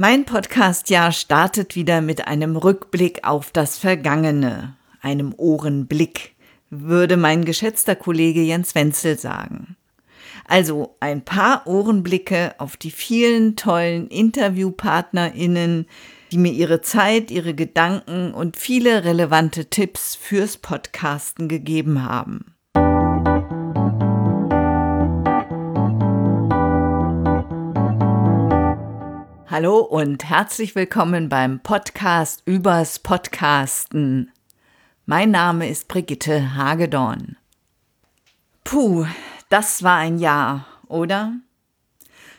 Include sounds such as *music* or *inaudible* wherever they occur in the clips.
Mein Podcast-Jahr startet wieder mit einem Rückblick auf das Vergangene, einem Ohrenblick, würde mein geschätzter Kollege Jens Wenzel sagen. Also ein paar Ohrenblicke auf die vielen tollen InterviewpartnerInnen, die mir ihre Zeit, ihre Gedanken und viele relevante Tipps fürs Podcasten gegeben haben. Hallo und herzlich willkommen beim Podcast übers Podcasten. Mein Name ist Brigitte Hagedorn. Puh, das war ein Jahr, oder?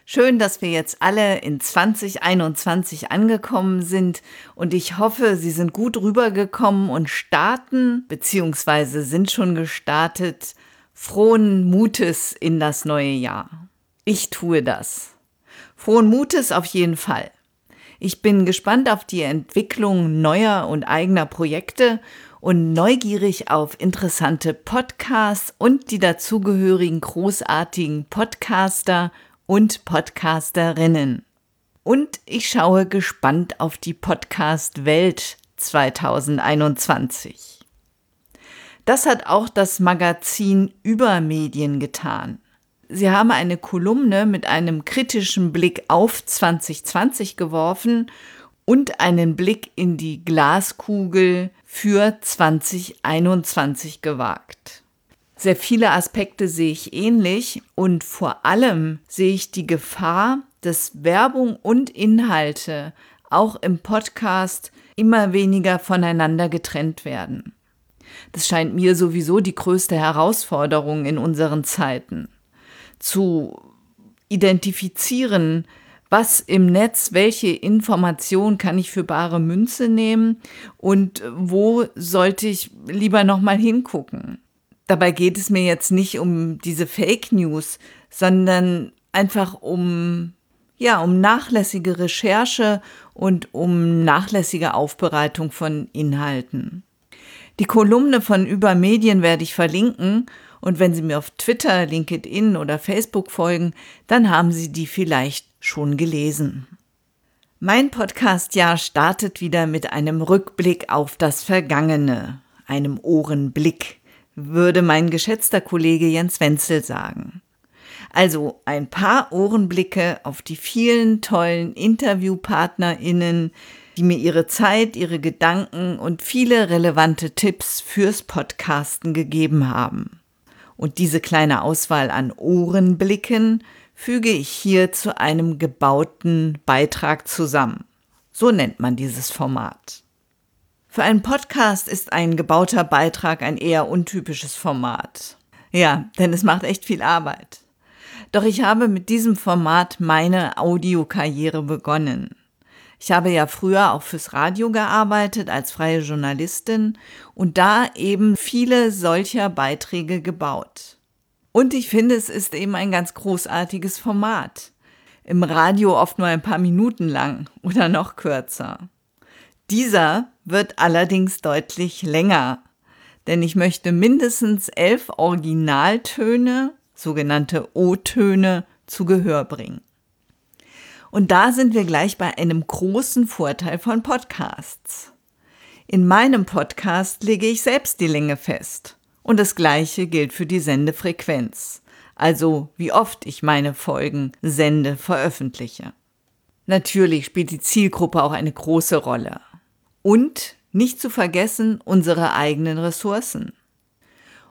Schön, dass wir jetzt alle in 2021 angekommen sind und ich hoffe, Sie sind gut rübergekommen und starten bzw. sind schon gestartet frohen Mutes in das neue Jahr. Ich tue das. Frohen Mutes auf jeden Fall. Ich bin gespannt auf die Entwicklung neuer und eigener Projekte und neugierig auf interessante Podcasts und die dazugehörigen großartigen Podcaster und Podcasterinnen. Und ich schaue gespannt auf die Podcast-Welt 2021. Das hat auch das Magazin Übermedien getan. Sie haben eine Kolumne mit einem kritischen Blick auf 2020 geworfen und einen Blick in die Glaskugel für 2021 gewagt. Sehr viele Aspekte sehe ich ähnlich und vor allem sehe ich die Gefahr, dass Werbung und Inhalte auch im Podcast immer weniger voneinander getrennt werden. Das scheint mir sowieso die größte Herausforderung in unseren Zeiten zu identifizieren, was im Netz, welche Information kann ich für bare Münze nehmen und wo sollte ich lieber nochmal hingucken. Dabei geht es mir jetzt nicht um diese Fake News, sondern einfach um, ja, um nachlässige Recherche und um nachlässige Aufbereitung von Inhalten. Die Kolumne von Übermedien werde ich verlinken und wenn Sie mir auf Twitter, LinkedIn oder Facebook folgen, dann haben Sie die vielleicht schon gelesen. Mein Podcast-Jahr startet wieder mit einem Rückblick auf das Vergangene, einem Ohrenblick, würde mein geschätzter Kollege Jens Wenzel sagen. Also ein paar Ohrenblicke auf die vielen tollen InterviewpartnerInnen, die mir ihre Zeit, ihre Gedanken und viele relevante Tipps fürs Podcasten gegeben haben. Und diese kleine Auswahl an Ohrenblicken füge ich hier zu einem gebauten Beitrag zusammen. So nennt man dieses Format. Für einen Podcast ist ein gebauter Beitrag ein eher untypisches Format. Ja, denn es macht echt viel Arbeit. Doch ich habe mit diesem Format meine Audiokarriere begonnen. Ich habe ja früher auch fürs Radio gearbeitet als freie Journalistin und da eben viele solcher Beiträge gebaut. Und ich finde, es ist eben ein ganz großartiges Format. Im Radio oft nur ein paar Minuten lang oder noch kürzer. Dieser wird allerdings deutlich länger, denn ich möchte mindestens elf Originaltöne, sogenannte O-Töne, zu Gehör bringen. Und da sind wir gleich bei einem großen Vorteil von Podcasts. In meinem Podcast lege ich selbst die Länge fest. Und das gleiche gilt für die Sendefrequenz, also wie oft ich meine Folgen sende, veröffentliche. Natürlich spielt die Zielgruppe auch eine große Rolle. Und nicht zu vergessen unsere eigenen Ressourcen.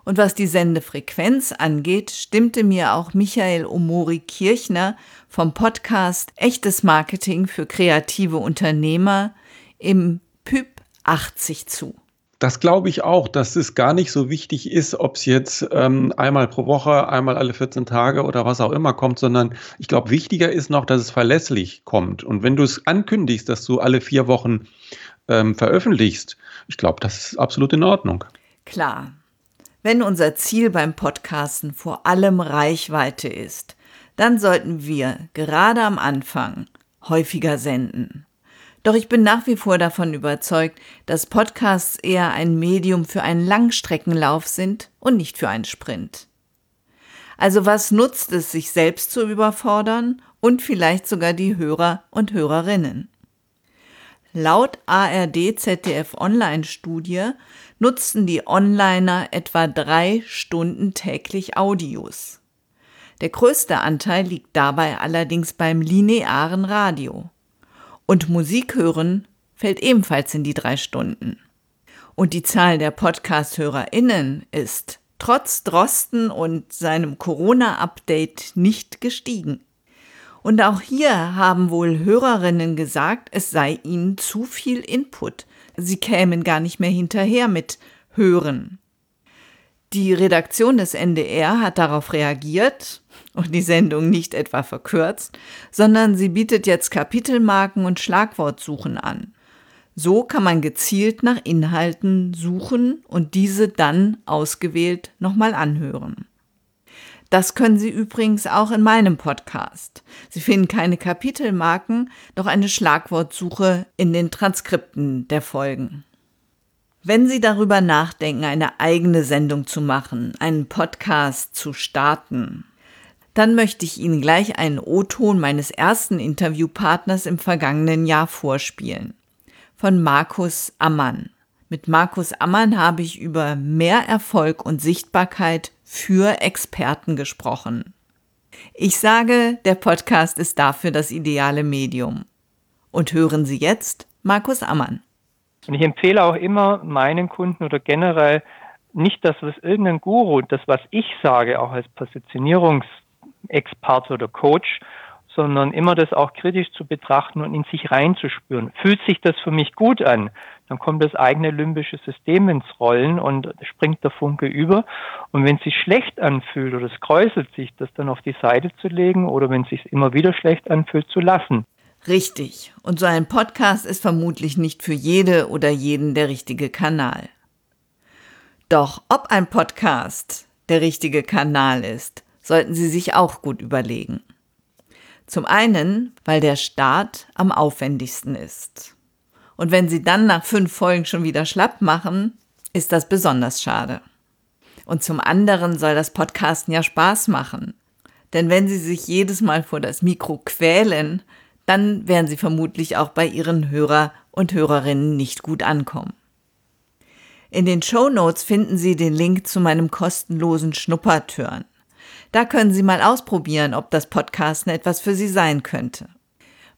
Und was die Sendefrequenz angeht, stimmte mir auch Michael Omori Kirchner vom Podcast Echtes Marketing für kreative Unternehmer im PYP 80 zu. Das glaube ich auch, dass es gar nicht so wichtig ist, ob es jetzt ähm, einmal pro Woche, einmal alle 14 Tage oder was auch immer kommt, sondern ich glaube, wichtiger ist noch, dass es verlässlich kommt. Und wenn du es ankündigst, dass du alle vier Wochen ähm, veröffentlichst, ich glaube, das ist absolut in Ordnung. Klar, wenn unser Ziel beim Podcasten vor allem Reichweite ist, dann sollten wir gerade am Anfang häufiger senden. Doch ich bin nach wie vor davon überzeugt, dass Podcasts eher ein Medium für einen Langstreckenlauf sind und nicht für einen Sprint. Also was nutzt es, sich selbst zu überfordern und vielleicht sogar die Hörer und Hörerinnen. Laut ARD ZDF Online-Studie nutzten die Onliner etwa drei Stunden täglich Audios. Der größte Anteil liegt dabei allerdings beim linearen Radio. Und Musik hören fällt ebenfalls in die drei Stunden. Und die Zahl der Podcast-HörerInnen ist trotz Drosten und seinem Corona-Update nicht gestiegen. Und auch hier haben wohl Hörerinnen gesagt, es sei ihnen zu viel Input. Sie kämen gar nicht mehr hinterher mit Hören. Die Redaktion des NDR hat darauf reagiert und die Sendung nicht etwa verkürzt, sondern sie bietet jetzt Kapitelmarken und Schlagwortsuchen an. So kann man gezielt nach Inhalten suchen und diese dann ausgewählt nochmal anhören. Das können Sie übrigens auch in meinem Podcast. Sie finden keine Kapitelmarken, doch eine Schlagwortsuche in den Transkripten der Folgen. Wenn Sie darüber nachdenken, eine eigene Sendung zu machen, einen Podcast zu starten, dann möchte ich Ihnen gleich einen O-Ton meines ersten Interviewpartners im vergangenen Jahr vorspielen. Von Markus Ammann. Mit Markus Ammann habe ich über mehr Erfolg und Sichtbarkeit für Experten gesprochen. Ich sage, der Podcast ist dafür das ideale Medium. Und hören Sie jetzt Markus Ammann. Und ich empfehle auch immer meinen Kunden oder generell nicht das, was irgendein Guru, das, was ich sage, auch als Positionierungsexperte oder Coach, sondern immer das auch kritisch zu betrachten und in sich reinzuspüren. Fühlt sich das für mich gut an? Dann kommt das eigene limbische System ins Rollen und springt der Funke über. Und wenn es sich schlecht anfühlt oder es kräuselt sich, das dann auf die Seite zu legen oder wenn es sich immer wieder schlecht anfühlt, zu lassen. Richtig. Und so ein Podcast ist vermutlich nicht für jede oder jeden der richtige Kanal. Doch ob ein Podcast der richtige Kanal ist, sollten Sie sich auch gut überlegen. Zum einen, weil der Start am aufwendigsten ist. Und wenn Sie dann nach fünf Folgen schon wieder schlapp machen, ist das besonders schade. Und zum anderen soll das Podcasten ja Spaß machen. Denn wenn Sie sich jedes Mal vor das Mikro quälen, dann werden sie vermutlich auch bei ihren Hörer und Hörerinnen nicht gut ankommen. In den Show Notes finden Sie den Link zu meinem kostenlosen Schnuppertörn. Da können Sie mal ausprobieren, ob das Podcasten etwas für Sie sein könnte.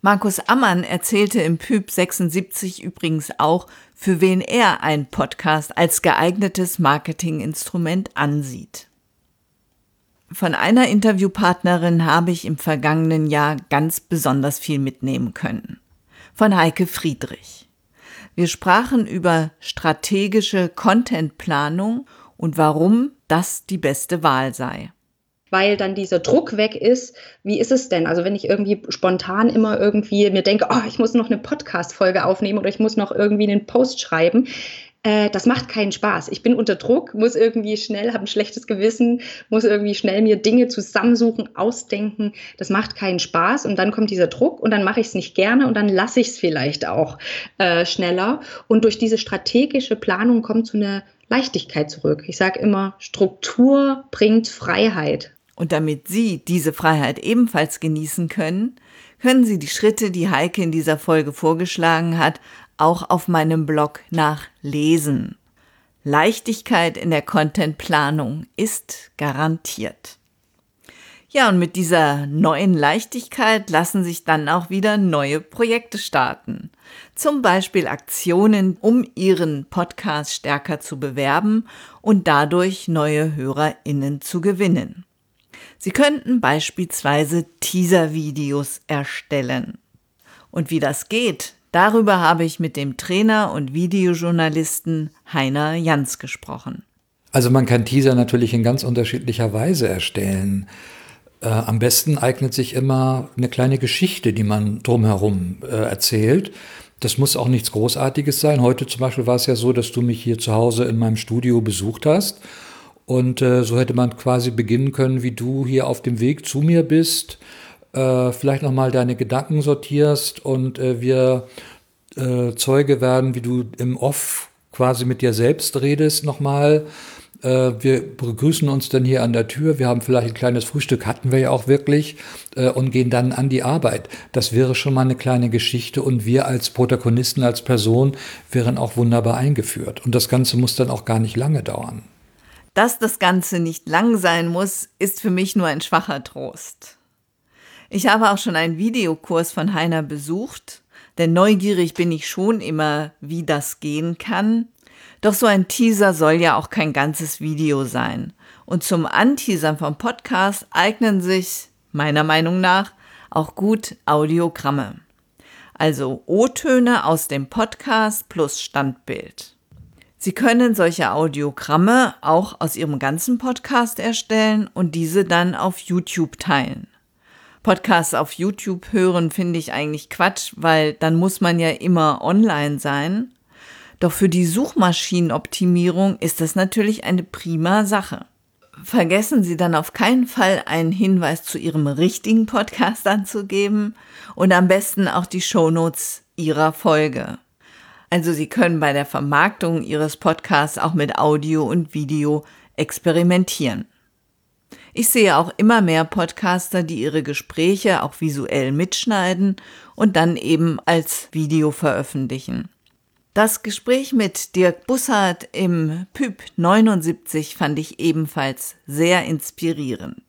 Markus Ammann erzählte im Pyp 76 übrigens auch, für wen er ein Podcast als geeignetes Marketinginstrument ansieht. Von einer Interviewpartnerin habe ich im vergangenen Jahr ganz besonders viel mitnehmen können. Von Heike Friedrich. Wir sprachen über strategische Contentplanung und warum das die beste Wahl sei weil dann dieser Druck weg ist. Wie ist es denn? Also wenn ich irgendwie spontan immer irgendwie mir denke, oh, ich muss noch eine Podcast-Folge aufnehmen oder ich muss noch irgendwie einen Post schreiben, äh, das macht keinen Spaß. Ich bin unter Druck, muss irgendwie schnell, habe ein schlechtes Gewissen, muss irgendwie schnell mir Dinge zusammensuchen, ausdenken. Das macht keinen Spaß und dann kommt dieser Druck und dann mache ich es nicht gerne und dann lasse ich es vielleicht auch äh, schneller. Und durch diese strategische Planung kommt so eine Leichtigkeit zurück. Ich sage immer, Struktur bringt Freiheit. Und damit Sie diese Freiheit ebenfalls genießen können, können Sie die Schritte, die Heike in dieser Folge vorgeschlagen hat, auch auf meinem Blog nachlesen. Leichtigkeit in der Contentplanung ist garantiert. Ja, und mit dieser neuen Leichtigkeit lassen sich dann auch wieder neue Projekte starten. Zum Beispiel Aktionen, um Ihren Podcast stärker zu bewerben und dadurch neue HörerInnen zu gewinnen. Sie könnten beispielsweise Teaser-Videos erstellen. Und wie das geht, Darüber habe ich mit dem Trainer und Videojournalisten Heiner Jans gesprochen. Also man kann Teaser natürlich in ganz unterschiedlicher Weise erstellen. Äh, am besten eignet sich immer eine kleine Geschichte, die man drumherum äh, erzählt. Das muss auch nichts Großartiges sein. Heute zum Beispiel war es ja so, dass du mich hier zu Hause in meinem Studio besucht hast. Und äh, so hätte man quasi beginnen können, wie du hier auf dem Weg zu mir bist äh, vielleicht nochmal deine Gedanken sortierst und äh, wir äh, Zeuge werden, wie du im Off quasi mit dir selbst redest nochmal Äh, wir begrüßen uns dann hier an der Tür. Wir haben vielleicht ein kleines Frühstück, hatten wir ja auch wirklich, äh, und gehen dann an die Arbeit. Das wäre schon mal eine kleine Geschichte und wir als Protagonisten, als Person wären auch wunderbar eingeführt. Und das Ganze muss dann auch gar nicht lange dauern. Dass das Ganze nicht lang sein muss, ist für mich nur ein schwacher Trost. Ich habe auch schon einen Videokurs von Heiner besucht, denn neugierig bin ich schon immer, wie das gehen kann. Doch so ein Teaser soll ja auch kein ganzes Video sein. Und zum Anteasern vom Podcast eignen sich, meiner Meinung nach, auch gut Audiogramme. Also O-Töne aus dem Podcast plus Standbild. Sie können solche Audiogramme auch aus Ihrem ganzen Podcast erstellen und diese dann auf YouTube teilen. Podcasts auf YouTube hören finde ich eigentlich Quatsch, weil dann muss man ja immer online sein. Doch für die Suchmaschinenoptimierung ist das natürlich eine prima Sache. Vergessen Sie dann auf keinen Fall einen Hinweis zu Ihrem richtigen Podcast anzugeben und am besten auch die Shownotes Ihrer Folge. Also Sie können bei der Vermarktung Ihres Podcasts auch mit Audio und Video experimentieren. Ich sehe auch immer mehr Podcaster, die ihre Gespräche auch visuell mitschneiden und dann eben als Video veröffentlichen. Das Gespräch mit Dirk Bussard im PÜB 79 fand ich ebenfalls sehr inspirierend.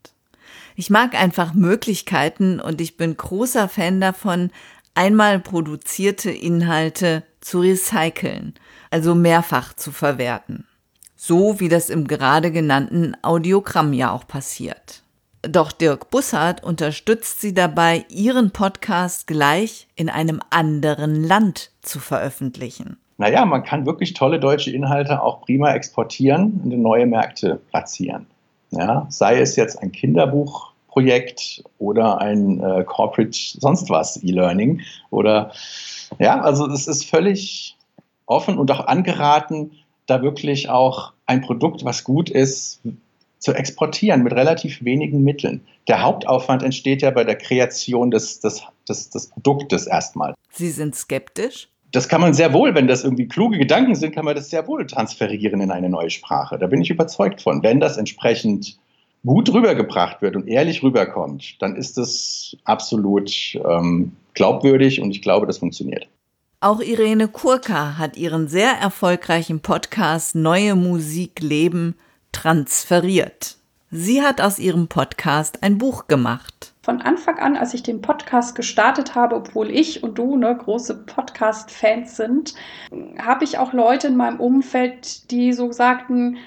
Ich mag einfach Möglichkeiten und ich bin großer Fan davon, einmal produzierte Inhalte zu recyceln, also mehrfach zu verwerten. So wie das im gerade genannten Audiogramm ja auch passiert. Doch Dirk Bussard unterstützt sie dabei, ihren Podcast gleich in einem anderen Land zu veröffentlichen. Naja, man kann wirklich tolle deutsche Inhalte auch prima exportieren und in neue Märkte platzieren. Ja, sei es jetzt ein Kinderbuchprojekt oder ein äh, Corporate sonst was E-Learning oder ja, also es ist völlig offen und auch angeraten, da wirklich auch ein Produkt, was gut ist, zu exportieren mit relativ wenigen Mitteln. Der Hauptaufwand entsteht ja bei der Kreation des, des, des, des Produktes erstmal. Sie sind skeptisch? Das kann man sehr wohl, wenn das irgendwie kluge Gedanken sind, kann man das sehr wohl transferieren in eine neue Sprache. Da bin ich überzeugt von. Wenn das entsprechend gut rübergebracht wird und ehrlich rüberkommt, dann ist das absolut ähm, glaubwürdig und ich glaube, das funktioniert. Auch Irene Kurka hat ihren sehr erfolgreichen Podcast Neue Musik Leben transferiert. Sie hat aus ihrem Podcast ein Buch gemacht. Von Anfang an, als ich den Podcast gestartet habe, obwohl ich und du ne, große Podcast-Fans sind, habe ich auch Leute in meinem Umfeld, die so sagten,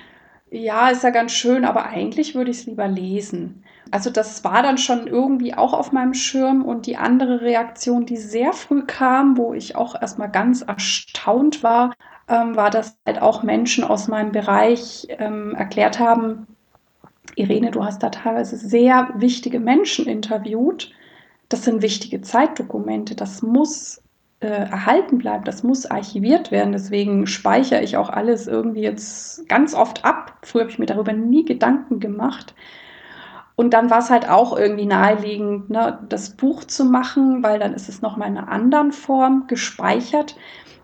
ja, ist ja ganz schön, aber eigentlich würde ich es lieber lesen. Also das war dann schon irgendwie auch auf meinem Schirm und die andere Reaktion, die sehr früh kam, wo ich auch erstmal ganz erstaunt war, ähm, war, dass halt auch Menschen aus meinem Bereich ähm, erklärt haben, Irene, du hast da teilweise sehr wichtige Menschen interviewt. Das sind wichtige Zeitdokumente. Das muss äh, erhalten bleiben. Das muss archiviert werden. Deswegen speichere ich auch alles irgendwie jetzt ganz oft ab. Früher habe ich mir darüber nie Gedanken gemacht. Und dann war es halt auch irgendwie naheliegend, ne, das Buch zu machen, weil dann ist es nochmal in einer anderen Form gespeichert.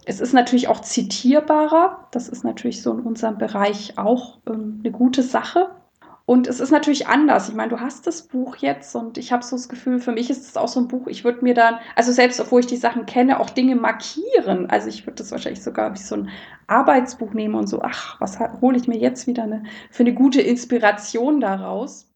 Es ist natürlich auch zitierbarer. Das ist natürlich so in unserem Bereich auch ähm, eine gute Sache. Und es ist natürlich anders. Ich meine, du hast das Buch jetzt und ich habe so das Gefühl, für mich ist es auch so ein Buch, ich würde mir dann, also selbst obwohl ich die Sachen kenne, auch Dinge markieren. Also ich würde das wahrscheinlich sogar wie so ein Arbeitsbuch nehmen und so, ach, was hole ich mir jetzt wieder eine, für eine gute Inspiration daraus.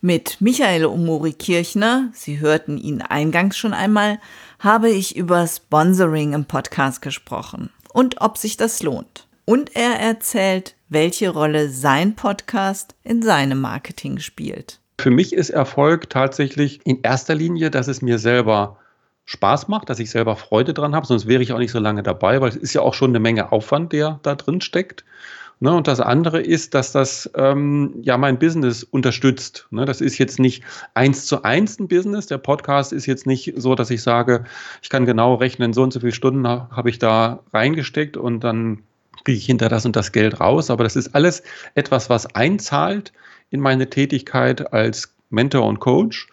Mit Michael Omori Kirchner, Sie hörten ihn eingangs schon einmal, habe ich über Sponsoring im Podcast gesprochen und ob sich das lohnt. Und er erzählt, welche Rolle sein Podcast in seinem Marketing spielt. Für mich ist Erfolg tatsächlich in erster Linie, dass es mir selber Spaß macht, dass ich selber Freude dran habe, sonst wäre ich auch nicht so lange dabei, weil es ist ja auch schon eine Menge Aufwand, der da drin steckt. Ne, und das andere ist, dass das ähm, ja mein Business unterstützt. Ne, das ist jetzt nicht eins zu eins ein Business. Der Podcast ist jetzt nicht so, dass ich sage, ich kann genau rechnen, so und so viele Stunden habe ich da reingesteckt und dann kriege ich hinter das und das Geld raus. Aber das ist alles etwas, was einzahlt in meine Tätigkeit als Mentor und Coach.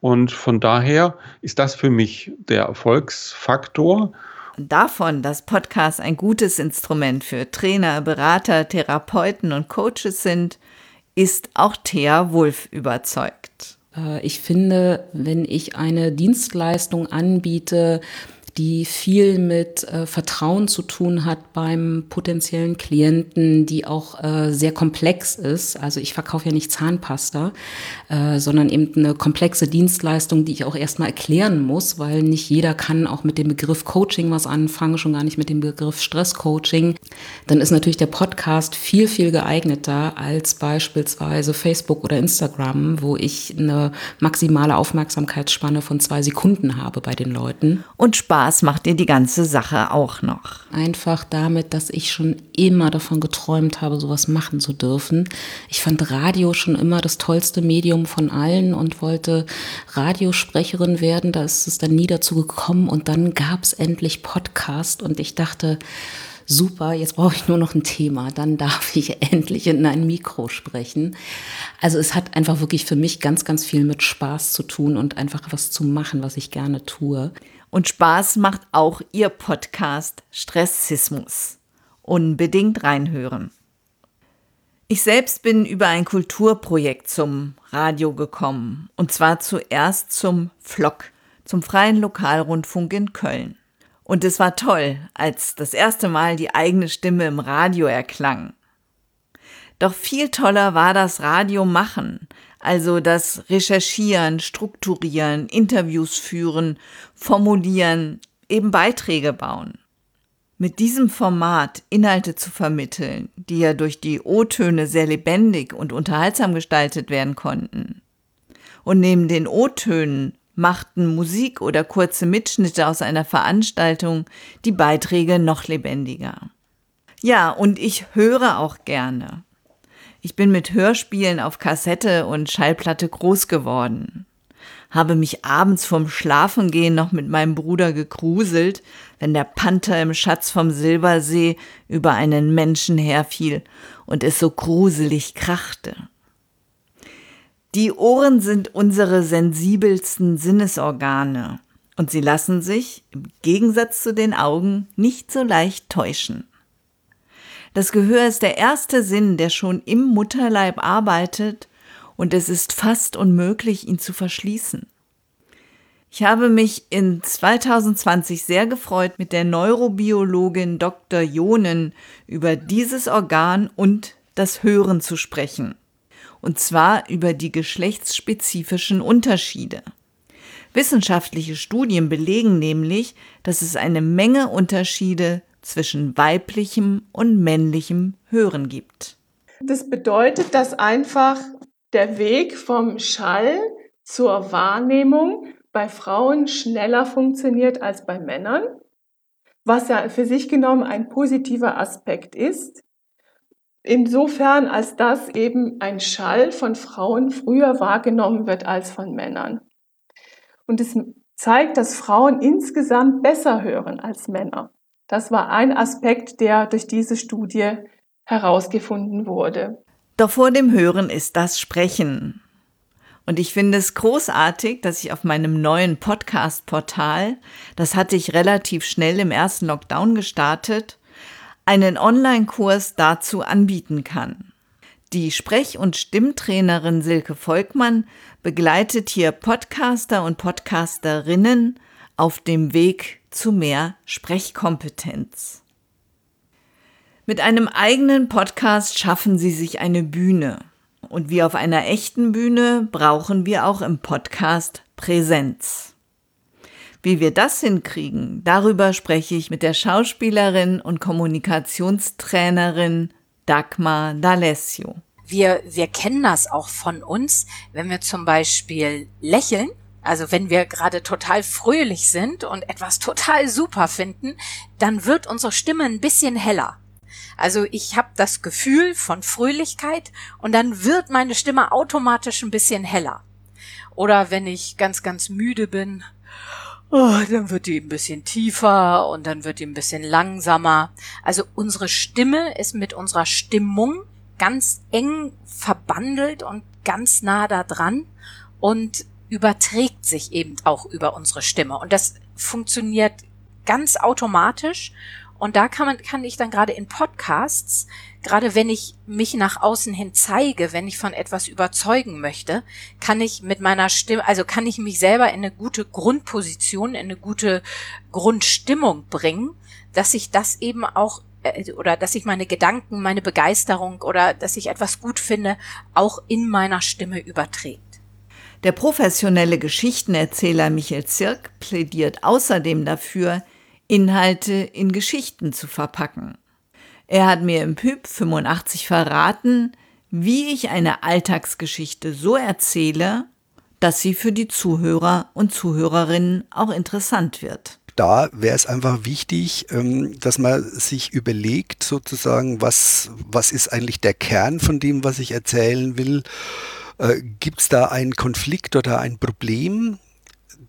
Und von daher ist das für mich der Erfolgsfaktor. Davon, dass Podcasts ein gutes Instrument für Trainer, Berater, Therapeuten und Coaches sind, ist auch Thea Wulff überzeugt. Äh, ich finde, wenn ich eine Dienstleistung anbiete, die viel mit äh, Vertrauen zu tun hat beim potenziellen Klienten, die auch äh, sehr komplex ist. Also ich verkaufe ja nicht Zahnpasta, äh, sondern eben eine komplexe Dienstleistung, die ich auch erstmal erklären muss, weil nicht jeder kann auch mit dem Begriff Coaching was anfangen, schon gar nicht mit dem Begriff Stresscoaching. Dann ist natürlich der Podcast viel, viel geeigneter als beispielsweise Facebook oder Instagram, wo ich eine maximale Aufmerksamkeitsspanne von zwei Sekunden habe bei den Leuten. Und Spaß Spaß macht dir die ganze Sache auch noch? Einfach damit, dass ich schon immer davon geträumt habe, sowas machen zu dürfen. Ich fand Radio schon immer das tollste Medium von allen und wollte Radiosprecherin werden. Da ist es dann nie dazu gekommen und dann gab es endlich Podcast und ich dachte, super, jetzt brauche ich nur noch ein Thema, dann darf ich *laughs* endlich in ein Mikro sprechen. Also es hat einfach wirklich für mich ganz, ganz viel mit Spaß zu tun und einfach was zu machen, was ich gerne tue. Und Spaß macht auch Ihr Podcast Stressismus. Unbedingt reinhören. Ich selbst bin über ein Kulturprojekt zum Radio gekommen. Und zwar zuerst zum FLOC, zum Freien Lokalrundfunk in Köln. Und es war toll, als das erste Mal die eigene Stimme im Radio erklang. Doch viel toller war das Radio machen, also das Recherchieren, Strukturieren, Interviews führen, formulieren, eben Beiträge bauen. Mit diesem Format Inhalte zu vermitteln, die ja durch die O-Töne sehr lebendig und unterhaltsam gestaltet werden konnten. Und neben den O-Tönen machten Musik oder kurze Mitschnitte aus einer Veranstaltung die Beiträge noch lebendiger. Ja, und ich höre auch gerne. Ich bin mit Hörspielen auf Kassette und Schallplatte groß geworden. Habe mich abends vorm Schlafengehen noch mit meinem Bruder gegruselt, wenn der Panther im Schatz vom Silbersee über einen Menschen herfiel und es so gruselig krachte. Die Ohren sind unsere sensibelsten Sinnesorgane und sie lassen sich, im Gegensatz zu den Augen, nicht so leicht täuschen. Das Gehör ist der erste Sinn, der schon im Mutterleib arbeitet und es ist fast unmöglich, ihn zu verschließen. Ich habe mich in 2020 sehr gefreut, mit der Neurobiologin Dr. Jonen über dieses Organ und das Hören zu sprechen. Und zwar über die geschlechtsspezifischen Unterschiede. Wissenschaftliche Studien belegen nämlich, dass es eine Menge Unterschiede zwischen weiblichem und männlichem Hören gibt. Das bedeutet, dass einfach der Weg vom Schall zur Wahrnehmung bei Frauen schneller funktioniert als bei Männern, was ja für sich genommen ein positiver Aspekt ist. Insofern, als dass eben ein Schall von Frauen früher wahrgenommen wird als von Männern. Und es zeigt, dass Frauen insgesamt besser hören als Männer. Das war ein Aspekt, der durch diese Studie herausgefunden wurde. Doch vor dem Hören ist das Sprechen. Und ich finde es großartig, dass ich auf meinem neuen Podcast-Portal, das hatte ich relativ schnell im ersten Lockdown gestartet, einen Online-Kurs dazu anbieten kann. Die Sprech- und Stimmtrainerin Silke Volkmann begleitet hier Podcaster und Podcasterinnen auf dem Weg zu mehr Sprechkompetenz. Mit einem eigenen Podcast schaffen Sie sich eine Bühne. Und wie auf einer echten Bühne brauchen wir auch im Podcast Präsenz. Wie wir das hinkriegen, darüber spreche ich mit der Schauspielerin und Kommunikationstrainerin Dagmar D'Alessio. Wir, wir kennen das auch von uns, wenn wir zum Beispiel lächeln also wenn wir gerade total fröhlich sind und etwas total super finden, dann wird unsere Stimme ein bisschen heller. Also ich habe das Gefühl von Fröhlichkeit und dann wird meine Stimme automatisch ein bisschen heller. Oder wenn ich ganz, ganz müde bin, oh, dann wird die ein bisschen tiefer und dann wird die ein bisschen langsamer. Also unsere Stimme ist mit unserer Stimmung ganz eng verbandelt und ganz nah da dran. Und überträgt sich eben auch über unsere Stimme. Und das funktioniert ganz automatisch. Und da kann man, kann ich dann gerade in Podcasts, gerade wenn ich mich nach außen hin zeige, wenn ich von etwas überzeugen möchte, kann ich mit meiner Stimme, also kann ich mich selber in eine gute Grundposition, in eine gute Grundstimmung bringen, dass ich das eben auch äh, oder dass ich meine Gedanken, meine Begeisterung oder dass ich etwas gut finde, auch in meiner Stimme überträgt. Der professionelle Geschichtenerzähler Michael Zirk plädiert außerdem dafür, Inhalte in Geschichten zu verpacken. Er hat mir im Pyp 85 verraten, wie ich eine Alltagsgeschichte so erzähle, dass sie für die Zuhörer und Zuhörerinnen auch interessant wird da wäre es einfach wichtig, ähm, dass man sich überlegt, sozusagen, was, was ist eigentlich der Kern von dem, was ich erzählen will. Äh, Gibt es da einen Konflikt oder ein Problem,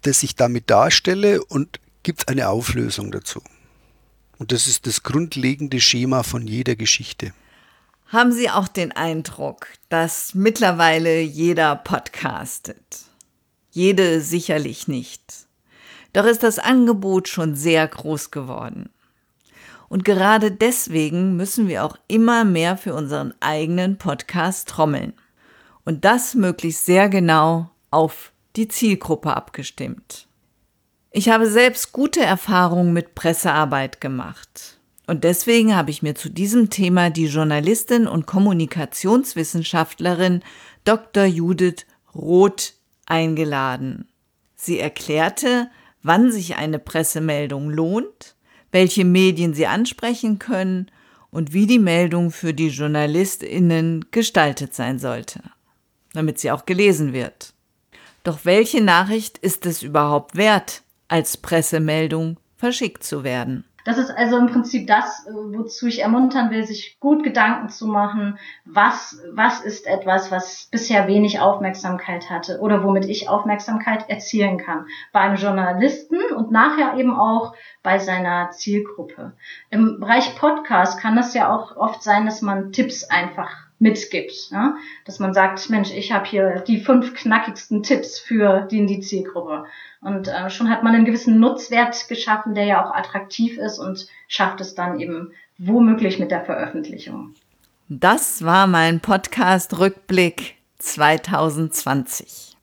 das ich damit darstelle und gibt es eine Auflösung dazu? Und das ist das grundlegende Schema von jeder Geschichte. Haben Sie auch den Eindruck, dass mittlerweile jeder podcastet? Jede sicherlich nicht. Doch ist das Angebot schon sehr groß geworden. Und gerade deswegen müssen wir auch immer mehr für unseren eigenen Podcast trommeln. Und das möglichst sehr genau auf die Zielgruppe abgestimmt. Ich habe selbst gute Erfahrungen mit Pressearbeit gemacht. Und deswegen habe ich mir zu diesem Thema die Journalistin und Kommunikationswissenschaftlerin Dr. Judith Roth eingeladen. Sie erklärte, wann sich eine Pressemeldung lohnt, welche Medien sie ansprechen können und wie die Meldung für die Journalistinnen gestaltet sein sollte, damit sie auch gelesen wird. Doch welche Nachricht ist es überhaupt wert, als Pressemeldung verschickt zu werden? Das ist also im Prinzip das, wozu ich ermuntern will, sich gut Gedanken zu machen, was, was ist etwas, was bisher wenig Aufmerksamkeit hatte oder womit ich Aufmerksamkeit erzielen kann. Beim Journalisten und nachher eben auch bei seiner Zielgruppe. Im Bereich Podcast kann es ja auch oft sein, dass man Tipps einfach mitgibt. Ja? Dass man sagt, Mensch, ich habe hier die fünf knackigsten Tipps für die, die. Und äh, schon hat man einen gewissen Nutzwert geschaffen, der ja auch attraktiv ist und schafft es dann eben womöglich mit der Veröffentlichung. Das war mein Podcast Rückblick 2020.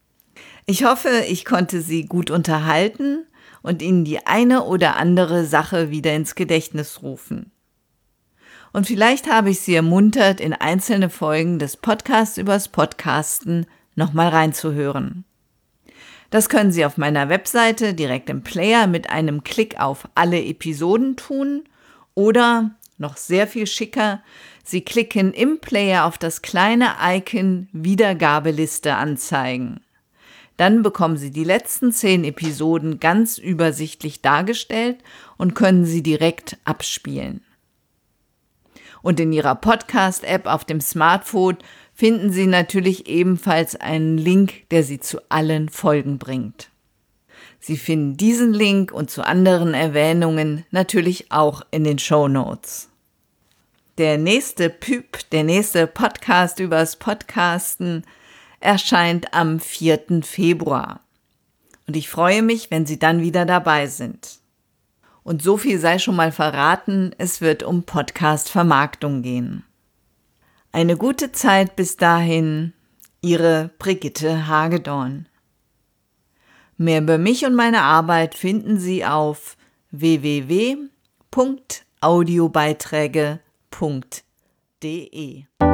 Ich hoffe, ich konnte Sie gut unterhalten und Ihnen die eine oder andere Sache wieder ins Gedächtnis rufen. Und vielleicht habe ich Sie ermuntert, in einzelne Folgen des Podcasts übers Podcasten nochmal reinzuhören. Das können Sie auf meiner Webseite direkt im Player mit einem Klick auf alle Episoden tun oder noch sehr viel schicker, Sie klicken im Player auf das kleine Icon Wiedergabeliste anzeigen. Dann bekommen Sie die letzten zehn Episoden ganz übersichtlich dargestellt und können sie direkt abspielen. Und in Ihrer Podcast-App auf dem Smartphone finden Sie natürlich ebenfalls einen Link, der Sie zu allen Folgen bringt. Sie finden diesen Link und zu anderen Erwähnungen natürlich auch in den Show Notes. Der nächste Pyp, der nächste Podcast übers Podcasten erscheint am 4. Februar. Und ich freue mich, wenn Sie dann wieder dabei sind. Und so viel sei schon mal verraten, es wird um Podcast-Vermarktung gehen. Eine gute Zeit bis dahin, Ihre Brigitte Hagedorn. Mehr über mich und meine Arbeit finden Sie auf www.audiobeiträge.de.